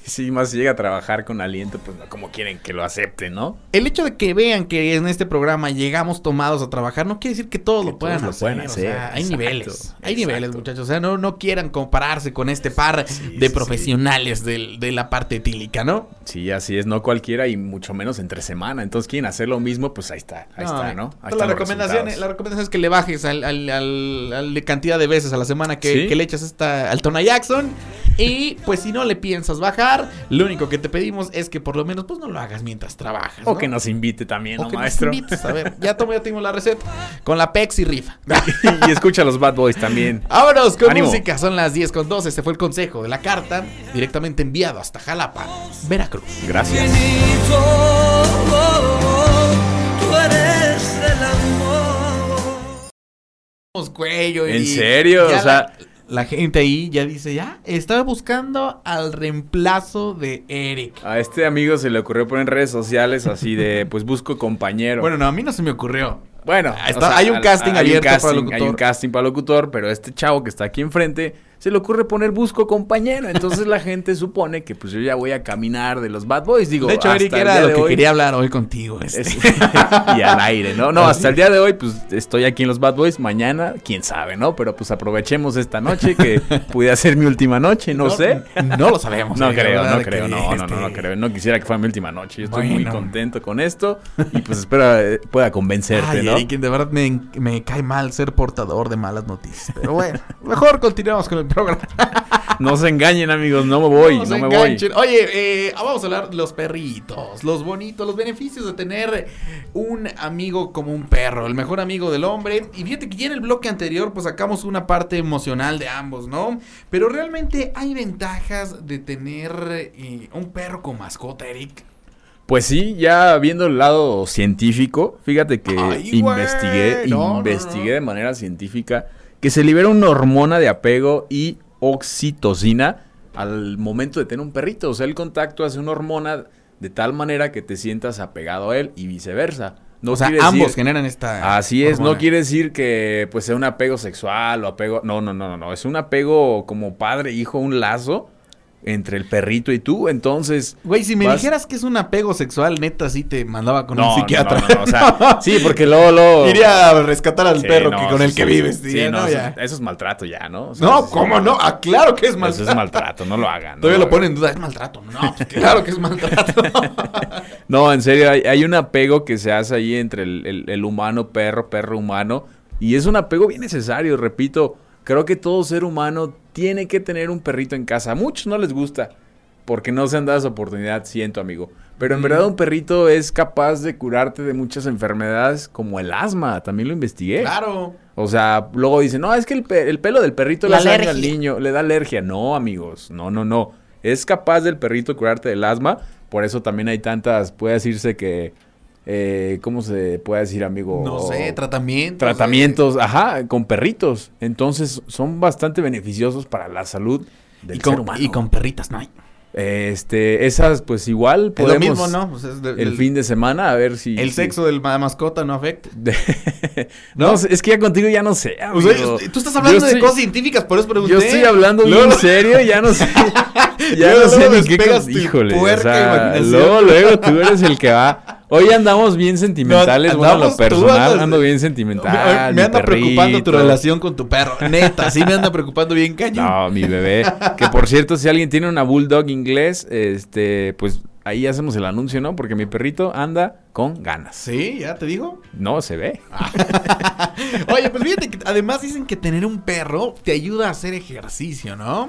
*laughs* Sí, más llega a trabajar con aliento, pues no como quieren que lo acepte, ¿no? El hecho de que vean que en este programa llegamos tomados a trabajar no quiere decir que todos Que lo puedan todos lo hacer. pueden o hacer, sea, hay exacto, niveles. Hay niveles, muchachos. O sea, no, no quieran compararse con este par Sí, de sí, profesionales del- de la parte etílica, ¿no? Sí, así es, no cualquiera y mucho menos entre semana. Entonces quieren hacer lo mismo, pues ahí está, ahí está, ¿no? Ahí Entonces, la, recomendación, resultados. la recomendación es que le bajes al, al- al- al de cantidad de veces a la semana que, que le echas esta, al Tona Jackson. Y pues si no le piensas bajar, lo único que te pedimos es que por lo menos pues no lo hagas mientras trabajas. O que nos invite también, O ¿no, que nos maestro? invites. A ver, ya tomo, ya tengo la receta. Con la Pepsi rifa. *laughs* y escucha a los Bad Boys también. Vámonos con Ánimo. música, son las 10 con 12. Este fue el consejo de la carta, directamente enviado hasta Jalapa, Veracruz. Gracias. infinito. Tú eres el amor. Vamos, cuello. y ¿En serio? ya O sea- La, la gente ahí ya dice, ya, estaba buscando al reemplazo de Eric. A este amigo se le ocurrió poner redes sociales así de, *laughs* pues busco compañero. Bueno, no, a mí no se me ocurrió. Bueno, hay un casting hay abierto casting, para locutor. Hay un casting para locutor, pero este chavo que está aquí enfrente se le ocurre poner busco compañero. Entonces la gente supone que pues yo ya voy a caminar de los Bad Boys. Digo, de hecho, Eric era lo que hoy- quería hablar hoy contigo. este. Es- *laughs* y al aire, ¿no? No, hasta el día de hoy, pues estoy aquí en los Bad Boys. Mañana, quién sabe, ¿no? Pero pues aprovechemos esta noche que *laughs* pudiera ser mi última noche, no, sé. No lo sabemos. No creo, no creo, no, no, no, no este, creo. No quisiera que fuera mi última noche. Yo estoy muy contento con esto y pues espero eh, pueda convencerte, Ay, ¿no? Eric, de verdad me, me cae mal ser portador de malas noticias. Pero bueno, mejor continuemos con el programa. *laughs* No se engañen, amigos, no me voy, no, me enganchen. voy. Oye, eh, vamos a hablar de los perritos, los bonitos, los beneficios de tener un amigo como un perro, el mejor amigo del hombre. Y fíjate que ya en el bloque anterior, pues sacamos una parte emocional de ambos, ¿no? Pero realmente hay ventajas de tener eh, un perro con mascota, Eric. Pues sí, ya viendo el lado científico, fíjate que Ay, investigué, no, no, investigué no. de manera científica que se libera una hormona de apego y oxitocina al momento de tener un perrito. O sea, el contacto hace una hormona de tal manera que te sientas apegado a él y viceversa. No o sea, ambos decir- generan esta. Así es, no quiere decir que pues sea un apego sexual o apego, no, no, no, no, no, es un apego como padre, hijo, un lazo entre el perrito y tú. Entonces. Güey, si me vas- dijeras que es un apego sexual, neta, sí te mandaba con No, un psiquiatra. no, no, no, o sea, *laughs* sí, porque luego, luego. Iría a rescatar al Sí, perro no, que con sí, el que sí. vives. Sí, diría, no, no, eso, ya. eso es maltrato ya, ¿no? O sea, No, ¿cómo no? Ah, claro que es Eso maltrato. es maltrato, no lo hagan. Todavía lo lo pone hagan. en duda, es maltrato. No, pues claro que es maltrato. *laughs* No, en serio, hay, hay un apego que se hace ahí entre el, el- el humano perro, perro humano. Y es un apego bien necesario, repito. Creo que todo ser humano tiene que tener un perrito en casa. A muchos no les gusta, porque no se han dado esa oportunidad, siento, amigo. Pero en verdad un perrito es capaz de curarte de muchas enfermedades, como el asma. También lo investigué. claro. O sea, luego dicen, no, es que el, pe- el pelo del perrito La le al niño, le da alergia. No, amigos, no, no, no. Es capaz del perrito curarte del asma. Por eso también hay tantas, puede decirse que, eh, ¿cómo se puede decir, amigo? No sé, tratamientos. Tratamientos, ajá, con perritos. Entonces son bastante beneficiosos para la salud del Y con, ser humano. y con perritas, no hay. Este, esas, pues igual Es podemos. lo mismo, ¿no? Pues es de- El fin de semana, a ver si. El si- sexo de la mascota no afecta. de- *laughs* no, es que ya contigo ya no sé. O sea, amigo. tú estás hablando Yo de cosas científicas, por eso pregunté. Yo estoy hablando Luego- bien serio, ya no sé. *laughs* Ya no sé ni qué con- Híjole, o sea, luego, luego tú eres el que va. Hoy andamos bien sentimentales, No, bueno, lo personal andas- ando bien Me, sentimental. me anda preocupando tu relación con tu perro. Neta, sí me anda preocupando bien cañón. No, mi bebé. Que por cierto, si alguien tiene una bulldog inglés, este, pues ahí hacemos el anuncio, ¿no? Porque mi perrito anda con ganas. Sí, ya te digo. No se ve. *laughs* Oye, pues fíjate que además dicen que tener un perro te ayuda a hacer ejercicio, ¿no?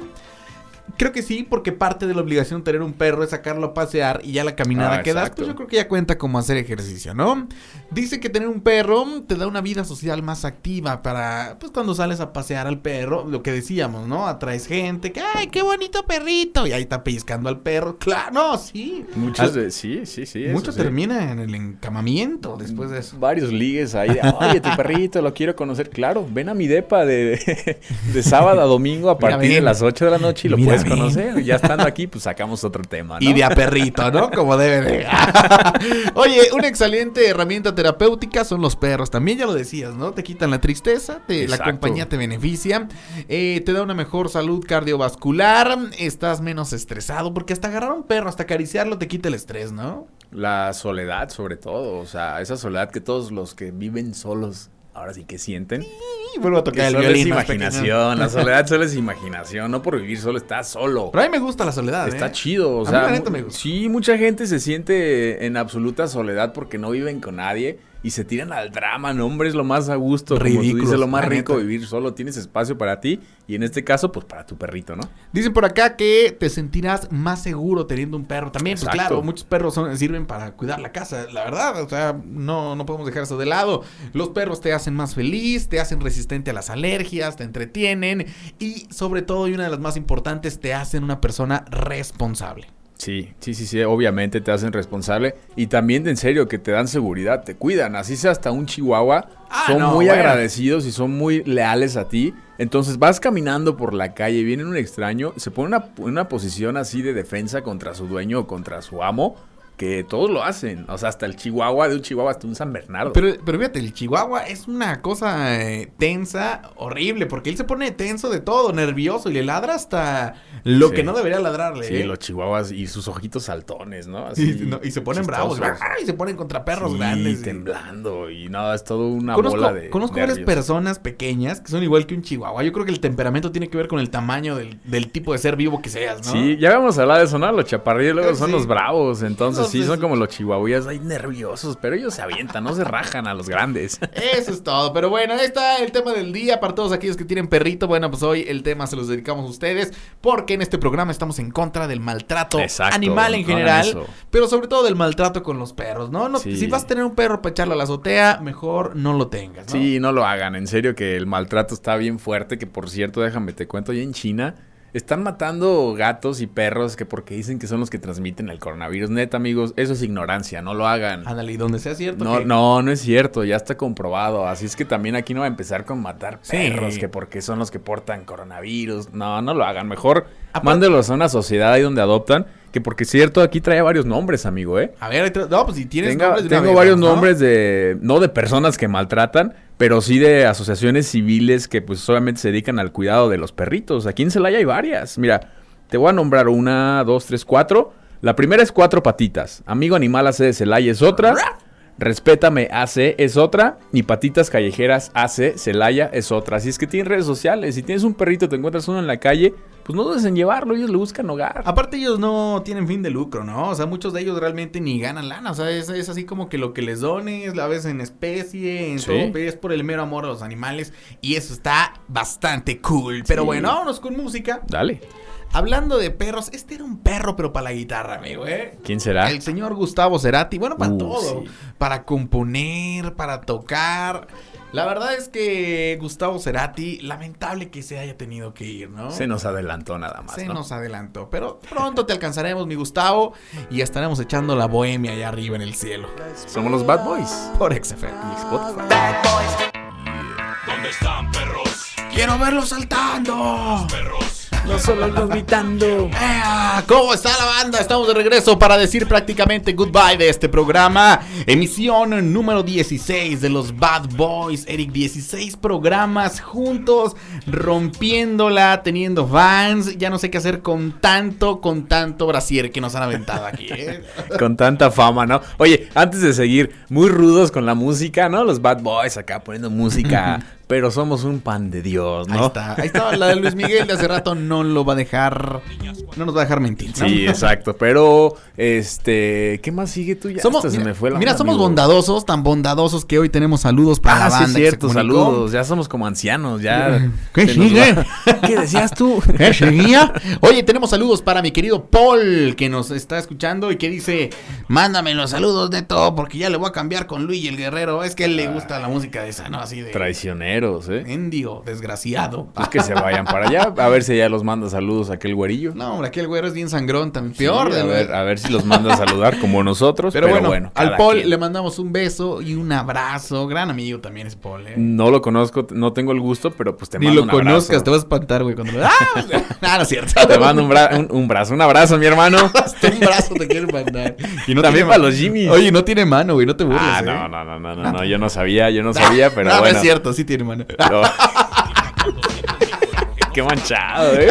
Creo que sí, porque parte de la obligación de tener un perro es sacarlo a pasear y ya la caminada Ah, que das, pues yo creo que ya cuenta como hacer ejercicio, ¿no? Dice que tener un perro te da una vida social más activa para, pues cuando sales a pasear al perro, lo que decíamos, ¿no? Atraes gente, que, ay, qué bonito perrito, y ahí está pellizcando al perro. *laughs* Claro, no, sí. Muchos Al- de, sí, sí, sí. eso Mucho sí. termina en el encamamiento después de eso. Varios ligues ahí. de, Oye, tu perrito, lo quiero conocer. Claro, ven a mi depa de, *laughs* de sábado a domingo a Mira, partir de las 8 de la noche y lo Mira, puedes conocer. Ya estando aquí, pues sacamos otro tema, ¿no? Y de a perrito, ¿no? Como debe de. *laughs* Oye, una excelente herramienta terapéutica son los perros. También ya lo decías, ¿no? Te quitan la tristeza, te- la compañía te beneficia, eh, te da una mejor salud cardiovascular, estás menos estresado, porque hasta agarrar a un perro, hasta acariciarlo te quita el estrés, ¿no? La soledad, sobre todo. O sea, esa soledad que todos los que viven solos ahora sí que sienten. Y vuelvo a tocar el solo es violín. imaginación. La soledad solo es imaginación. No por vivir solo, estás solo. Pero a mí me gusta la soledad. Está ¿eh? chido, o A mí sea, me gusta. sí, mucha gente se siente en absoluta soledad porque no viven con nadie y se tiran al drama, no, hombre, es lo más a gusto, Ridículos, dices, lo más rico neta. vivir solo, tienes espacio para ti y en este caso, pues para tu perrito, ¿no? Dicen por acá que te sentirás más seguro teniendo un perro. También, pues claro, muchos perros son- sirven para cuidar la casa. La verdad, o sea, no, no podemos dejar eso de lado. Los perros te hacen más feliz, te hacen resistente a las alergias, te entretienen y sobre todo, y una de las más importantes, te hacen una persona responsable. Sí, sí, sí, sí, obviamente te hacen responsable y también en serio que te dan seguridad, te cuidan, así sea hasta un chihuahua, Ah, son no, muy bueno. agradecidos y son muy leales a ti. Entonces vas caminando por la calle, viene un extraño, se pone una, una posición así de defensa contra su dueño o contra su amo, que todos lo hacen, o sea, hasta el chihuahua, de un chihuahua hasta un San Bernardo. Pero, pero fíjate, el chihuahua es una cosa eh, tensa, horrible, porque él se pone tenso de todo, nervioso y le ladra hasta lo Sí. que no debería ladrarle. sí, ¿eh? los chihuahuas y sus ojitos saltones, ¿no? Sí, Así, no, y se ponen bravos, chistosos. ¡ah! y se ponen contra perros Sí, grandes. y- temblando y nada, es todo una Conozco, bola de conozco varias personas pequeñas que son igual que un chihuahua. Yo creo que el temperamento tiene que ver con el tamaño del, del tipo de ser vivo que seas, ¿no? Sí, ya habíamos hablado de eso, ¿no? Los chaparrillos luego Eh, son los bravos. Entonces, sí, son como los chihuahuas ahí nerviosos, pero ellos se avientan, no se rajan a los grandes. *laughs* Eso es todo. Pero bueno, ahí está el tema del día para todos aquellos que tienen perrito. Bueno, pues hoy el tema se los dedicamos a ustedes porque en este programa estamos en contra del maltrato Exacto, animal en general, pero sobre todo del maltrato con los perros, ¿no? No- Sí. Si vas a tener un perro para echarlo a la azotea, mejor no lo tengas, ¿no? Sí, no lo hagan. En serio que el maltrato está bien fuerte. Que por cierto, déjame te cuento, ya en China están matando gatos y perros que porque dicen que son los que transmiten el coronavirus. Neta, amigos, eso es ignorancia. No lo hagan. Ándale, y donde sea cierto. No, que- no, no es cierto, ya está comprobado. Así es que también aquí no va a empezar con matar Sí. perros, que porque son los que portan coronavirus. No, no lo hagan. Mejor Aparte- mándelos a una sociedad ahí donde adoptan. Que porque es cierto, aquí trae varios nombres, amigo, ¿eh? A ver, no, pues si tienes Tenga- nombres de tengo vez, varios ¿no? nombres de, no de personas que maltratan, pero sí de asociaciones civiles que pues solamente se dedican al cuidado de los perritos. Aquí en Celaya hay varias. Mira, Te voy a nombrar una, dos, tres, cuatro. La primera es cuatro patitas. Amigo Animal AC de Celaya es otra. Respétame AC es otra. Y Patitas Callejeras AC Celaya es otra. Así es que tienes redes sociales. Si tienes un perrito, te encuentras uno en la calle, pues no dudes en llevarlo. Ellos le buscan hogar. Aparte ellos no tienen fin de lucro, ¿no? O sea, muchos de ellos realmente ni ganan lana. O sea, es, es así como que lo que les dones, la vez en especie, en Sí. todo, es por el mero amor a los animales. Y eso está bastante cool. Pero Sí. bueno, vámonos con música. Dale. Hablando de perros, este era un perro, pero para la guitarra, amigo, ¿eh? ¿Quién será? El señor Gustavo Cerati, bueno, para Uh, todo, sí. para componer, para tocar. La verdad es que Gustavo Cerati, lamentable que se haya tenido que ir, ¿no? Se nos adelantó nada más. Se ¿no? nos adelantó, pero pronto te alcanzaremos, mi Gustavo, y estaremos echando la bohemia allá arriba en el cielo. Somos los Bad Boys. Por XFM. Spotify. ¿Dónde están perros? ¡Quiero verlos saltando! Perros. No solo los gritando. ¿Cómo está la banda? Estamos de regreso para decir prácticamente goodbye de este programa. Emisión número 16 de los Bad Boys. Eric, 16 programas juntos, rompiéndola, teniendo fans. Ya no sé qué hacer con tanto, con tanto brasier que nos han aventado aquí. ¿eh? *laughs* Con tanta fama, ¿no? Oye, antes de seguir, muy rudos con la música, ¿no? Los Bad Boys acá poniendo música, *laughs* pero somos un pan de Dios, Ahí ¿no? está, ahí estaba la de Luis Miguel de hace rato. No lo va a dejar, no nos va a dejar mentir. ¿no? Sí, exacto, pero este, ¿qué más sigue tú ya? Somos, Hasta se mira, me fue la mira, somos bondadosos, tan bondadosos que hoy tenemos saludos para Ah, la sí banda. es que se cierto, saludos, ya somos como ancianos, ya. ¿Qué se nos sigue? *laughs* ¿Qué decías tú? ¿Eh, seguía? Oye, tenemos saludos para mi querido Paul, que nos está escuchando y que dice, mándame los saludos, Neto, porque ya le voy a cambiar con Luis el Guerrero. Es que él le gusta la música de esa, ¿no? Así de... Traicioneros, ¿eh? Desgraciado. Pues que se vayan para allá, a ver si ya los manda saludos a aquel güerillo. No, hombre, aquí el güero es bien sangrón, tan peor. Sí, a ver, a ver si los manda a saludar como nosotros. Pero, bueno, al Paul quien. le mandamos un beso y un abrazo. Gran amigo también es Paul, ¿eh? No lo conozco, no tengo el gusto, pero pues te Ni mando lo un conozcas, te vas a espantar, güey. Cuando... *laughs* ¡Ah! ah, no es cierto. Te mando un, bra- un- un brazo, un abrazo, mi hermano. Hasta *laughs* un brazo te quieren mandar. Y También tiene para los Jimmys. Oye, no tiene mano, güey, no te burles. Ah, ¿eh? no, no, no, no, no, no, yo no sabía, yo no sabía, pero no, no bueno. es cierto, sí tiene mano. No. *laughs* Qué manchado, ¿eh?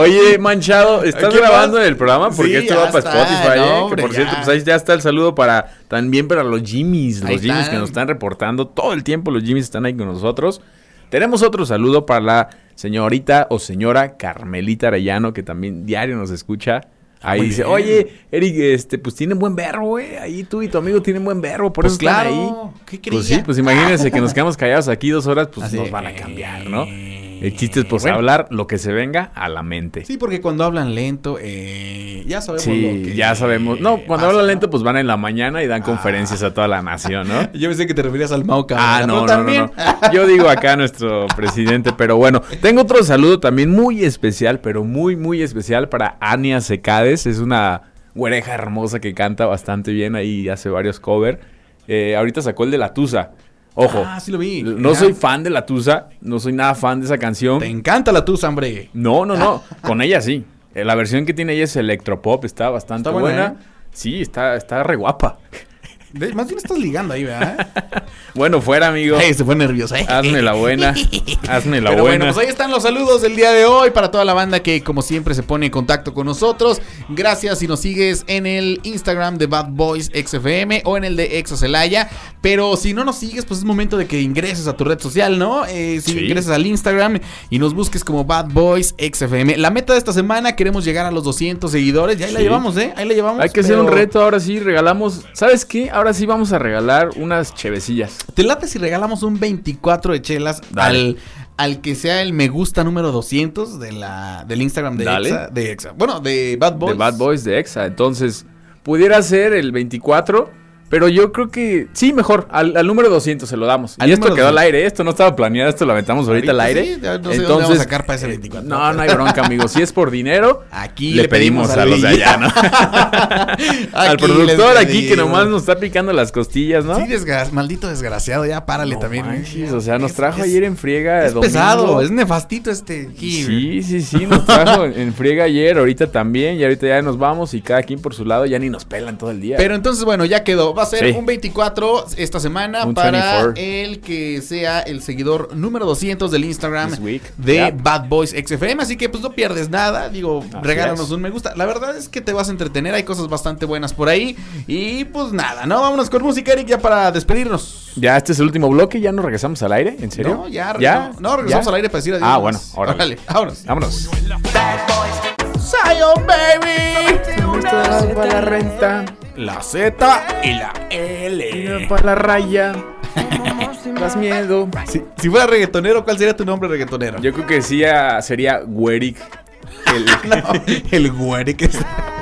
Oye, manchado, ¿estás ¿Qué grabando más? el programa? Porque Sí, esto va para está, Spotify, no, ¿eh? hombre, que por ya. cierto, pues ahí ya está el saludo para también para los Jimmys, los Ahí Jimmys están. que nos están reportando todo el tiempo, los Jimmys están ahí con nosotros. Tenemos otro saludo para la señorita o señora Carmelita Arellano, que también diario nos escucha. Ahí muy dice, bien. oye, Eric, este, pues tienen buen verbo, güey. Ahí tú y tu amigo tienen buen verbo, por Pues eso están claro, ahí. ¿qué Pues sí, pues imagínense que nos *laughs* quedamos callados aquí dos horas, pues Así, nos van a cambiar, ¿no? El chiste es pues bueno. hablar lo que se venga a la mente. Sí, porque cuando hablan lento, eh, ya sabemos Sí, lo que ya sabemos. No, cuando pasa, hablan lento, pues van en la mañana y dan conferencias a toda la nación, ¿no? *laughs* Yo pensé que te referías al Cabrera, Ah, no, no, no. Yo digo acá a nuestro presidente, pero bueno, tengo otro saludo también muy especial, pero muy, muy especial para Ania Secades. Es una güereja hermosa que canta bastante bien ahí hace varios covers. Eh, ahorita sacó el de La Tusa. Ojo, Ah, sí lo vi. no soy fan de La Tusa, no soy nada fan de esa canción. Te encanta la tusa, hombre. No, no, no. *laughs* Con ella sí. Eh, La versión que tiene ella es electropop, está bastante Está buena. buena, Sí, está, está re guapa. De- más bien estás ligando ahí, ¿verdad? *laughs* Bueno, fuera, amigo. Se fue nervioso, ¿eh? Hazme la buena. *laughs* Hazme la Pero buena. bueno, pues ahí están los saludos del día de hoy para toda la banda que como siempre se pone en contacto con nosotros. Gracias si nos sigues en el Instagram de Bad Boys XFM o en el de Exocelaya. Pero si no nos sigues, pues es momento de que ingreses a tu red social, ¿no? Eh, si Sí. ingresas al Instagram y nos busques como Bad Boys XFM. La meta de esta semana queremos llegar a los 200 seguidores. Ya ahí la llevamos, ¿eh? Ahí la llevamos. Hay que hacer un reto, ahora sí, regalamos. ¿Sabes qué? Ahora sí vamos a regalar unas chevecillas. ¿Te late si regalamos un 24 de chelas Dale. al, al que sea el me gusta número 200 de la, del Instagram de Dale. Exa, de Exa? Bueno, de Bad Boys. De Bad Boys de Exa. Entonces, pudiera ser el 24. Pero yo creo que sí, mejor. Al, al número 200 se lo damos. Al y esto quedó al 200. aire. Esto no estaba planeado. Esto lo aventamos ahorita, al aire. sí, no sé dónde vamos a sacar para ese 24. No, no hay bronca, amigo. Si es por dinero, Aquí le, pedimos, a los de allá, ¿no? *laughs* *laughs* al productor aquí que nomás nos está picando las costillas, ¿no? Sí, desgra- maldito desgraciado, ya párale No también. manches, o sea, nos trajo es- ayer en friega. Es domingo. pesado, es nefastito este. Sí, sí, sí, nos trajo en friega ayer, ahorita también, y ahorita ya nos vamos y cada quien por su lado ya ni nos pelan todo el día. Pero entonces, bueno, ya quedó. Va a ser Sí. un 24 esta semana Un para 24. el que sea el seguidor número 200 del Instagram de Yep. Bad Boys XFM. Así que pues no pierdes nada. Digo, Así regálanos es. un me gusta. La verdad es que te vas a entretener. Hay cosas bastante buenas por ahí. Y pues nada, ¿no? Vámonos con música, Eric, ya para despedirnos. Ya, este es el último bloque, ya nos regresamos al aire, ¿en serio? No, ya, no, regresamos ¿Ya? al aire para decir adiós. Ah, bueno, órale. Órale, vámonos. Vámonos. Zion Baby. Para la renta, La Z y la L. para la raya, *laughs* das miedo. Si, si fuera reggaetonero, ¿cuál sería tu nombre reggaetonero? Yo creo que sí ah, sería Güeric. El- *laughs* No, el es-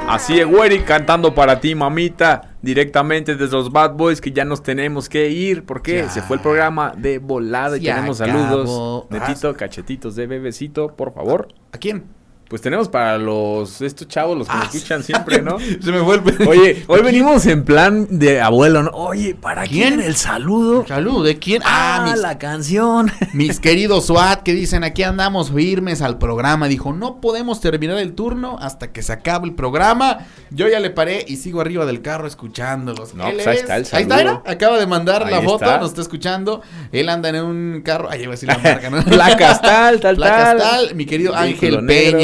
Así es, Güeric cantando para ti, mamita, directamente desde los Bad Boys que ya nos tenemos que ir. porque Ya. Se fue el programa de volada y tenemos acabó. saludos. Netito, cachetitos de bebecito, por favor. ¿A quién? Pues tenemos para los estos chavos, los que nos escuchan siempre, ¿no? *laughs* Se me fue el Oye, *laughs* hoy venimos en plan de abuelo, ¿no? Oye, ¿para ¿Quién? quién el saludo? Salud, ¿de quién? Ah, Ah, mis, la canción. *laughs* mis queridos SWAT que dicen aquí andamos firmes al programa. Dijo, no podemos terminar el turno hasta que se acabe el programa. Yo ya le paré y sigo arriba del carro escuchándolos. No, pues ahí es- está el Ahí está, saludo. acaba de mandar Ahí la foto, está. nos está escuchando. Él anda en un carro, ahí iba a decir la marca, ¿no? Placas tal, tal, Placas tal. tal, mi querido Ángel negro.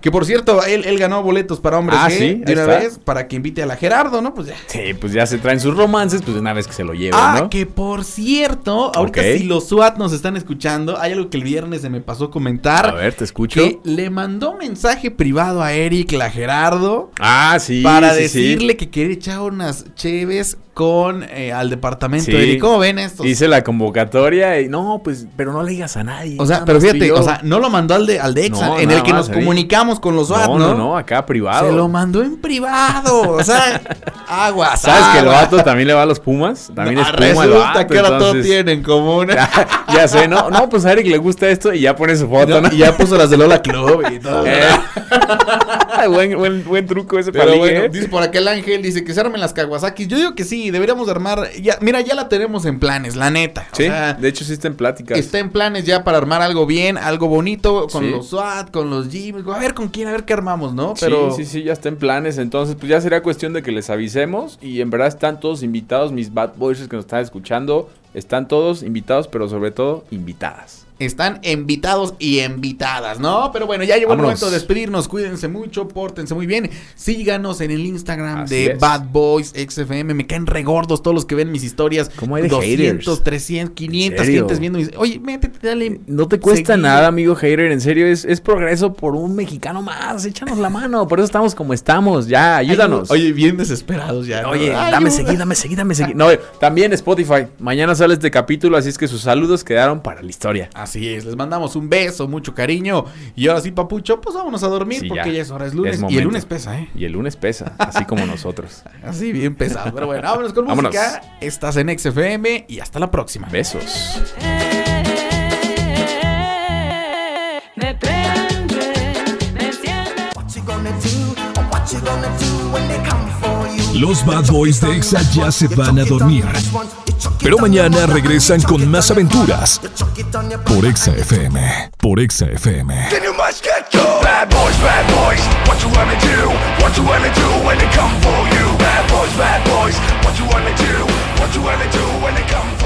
Que por cierto, él, él ganó boletos para hombres Ah, G sí, de una está. vez para que invite a la Gerardo, ¿no? Pues ya. Sí, pues ya se traen sus romances, pues de una vez que se lo lleven, Ah, ¿no? que por cierto, ahorita si los SWAT nos están escuchando, hay algo que el viernes se me pasó comentar. A ver, te escucho. Que le mandó mensaje privado a Eric, la Gerardo, Ah, sí. para sí, sí. decirle que quiere echar unas cheves con eh, al departamento de Eric. ¿Cómo ven estos? Hice la convocatoria y no, pues, pero no le digas a nadie. o sea, pero fíjate, o sea, no lo mandó al de, al de Exa, No, en el que más nos. Comunicamos con los SWAT, no, ¿no? no, no, acá privado. Se lo mandó en privado, o sea, aguas. *laughs* ¿Sabes que el vato también le va a los Pumas? También es Puma el vato, que ahora todo entonces- tiene en común. *laughs* ya sé, ¿no? No, pues a Eric le gusta esto y ya pone su foto, ¿no? y ya puso las de Lola Club y todo. Eh, *laughs* buen, buen, buen truco ese Pero para bueno, ¿eh? dice por acá el ángel, dice que se armen las Kawasaki. Yo digo que sí, deberíamos de armar. Ya, mira, ya la tenemos en planes, la neta. O Sí, sea, de hecho sí está en pláticas. está en planes ya para armar algo bien, algo bonito, con Sí. los SWAT, con los A ver con quién, a ver qué armamos, ¿no? Pero... Sí, sí, sí, ya está en planes. Entonces, pues ya sería cuestión de que les avisemos. Y en verdad están todos invitados, mis bad boys que nos están escuchando. Están todos invitados, pero sobre todo invitadas. Están invitados y invitadas, ¿no? Pero bueno, ya llegó el momento de despedirnos. Cuídense mucho, pórtense muy bien. Síganos en el Instagram Así de es. Bad Boys XFM. Me caen regordos todos los que ven mis historias. ¿Cómo hay de 200, haters? 300, 500 serio? gentes viendo mis... Oye, métete, dale. No te cuesta seguir. nada, amigo hater. En serio, es, es progreso por un mexicano más. Échanos la mano. Por eso estamos como estamos. Ya, ayúdanos. Oye, bien desesperados ya. ¿no? Oye, Ay, dame seguir, dame seguir, dame seguir. No, también Spotify. Mañana sale este capítulo, así es que sus saludos quedaron para la historia. Así es, les mandamos un beso, mucho cariño. Y ahora sí, papucho, pues vámonos a dormir Sí, porque ya. ya es hora, es lunes. Es y el lunes pesa, ¿eh? Y el lunes pesa, así como nosotros. *laughs* Así bien pesado. Pero bueno, vámonos con Vámonos. música. Estás en XFM y hasta la próxima. Besos. Me prende, me? Los Bad Boys de Exa ya se van a dormir. Pero mañana regresan con más aventuras por Exa FM. Por Exa FM. Bad boys, bad boys, what you do come what you do when for you?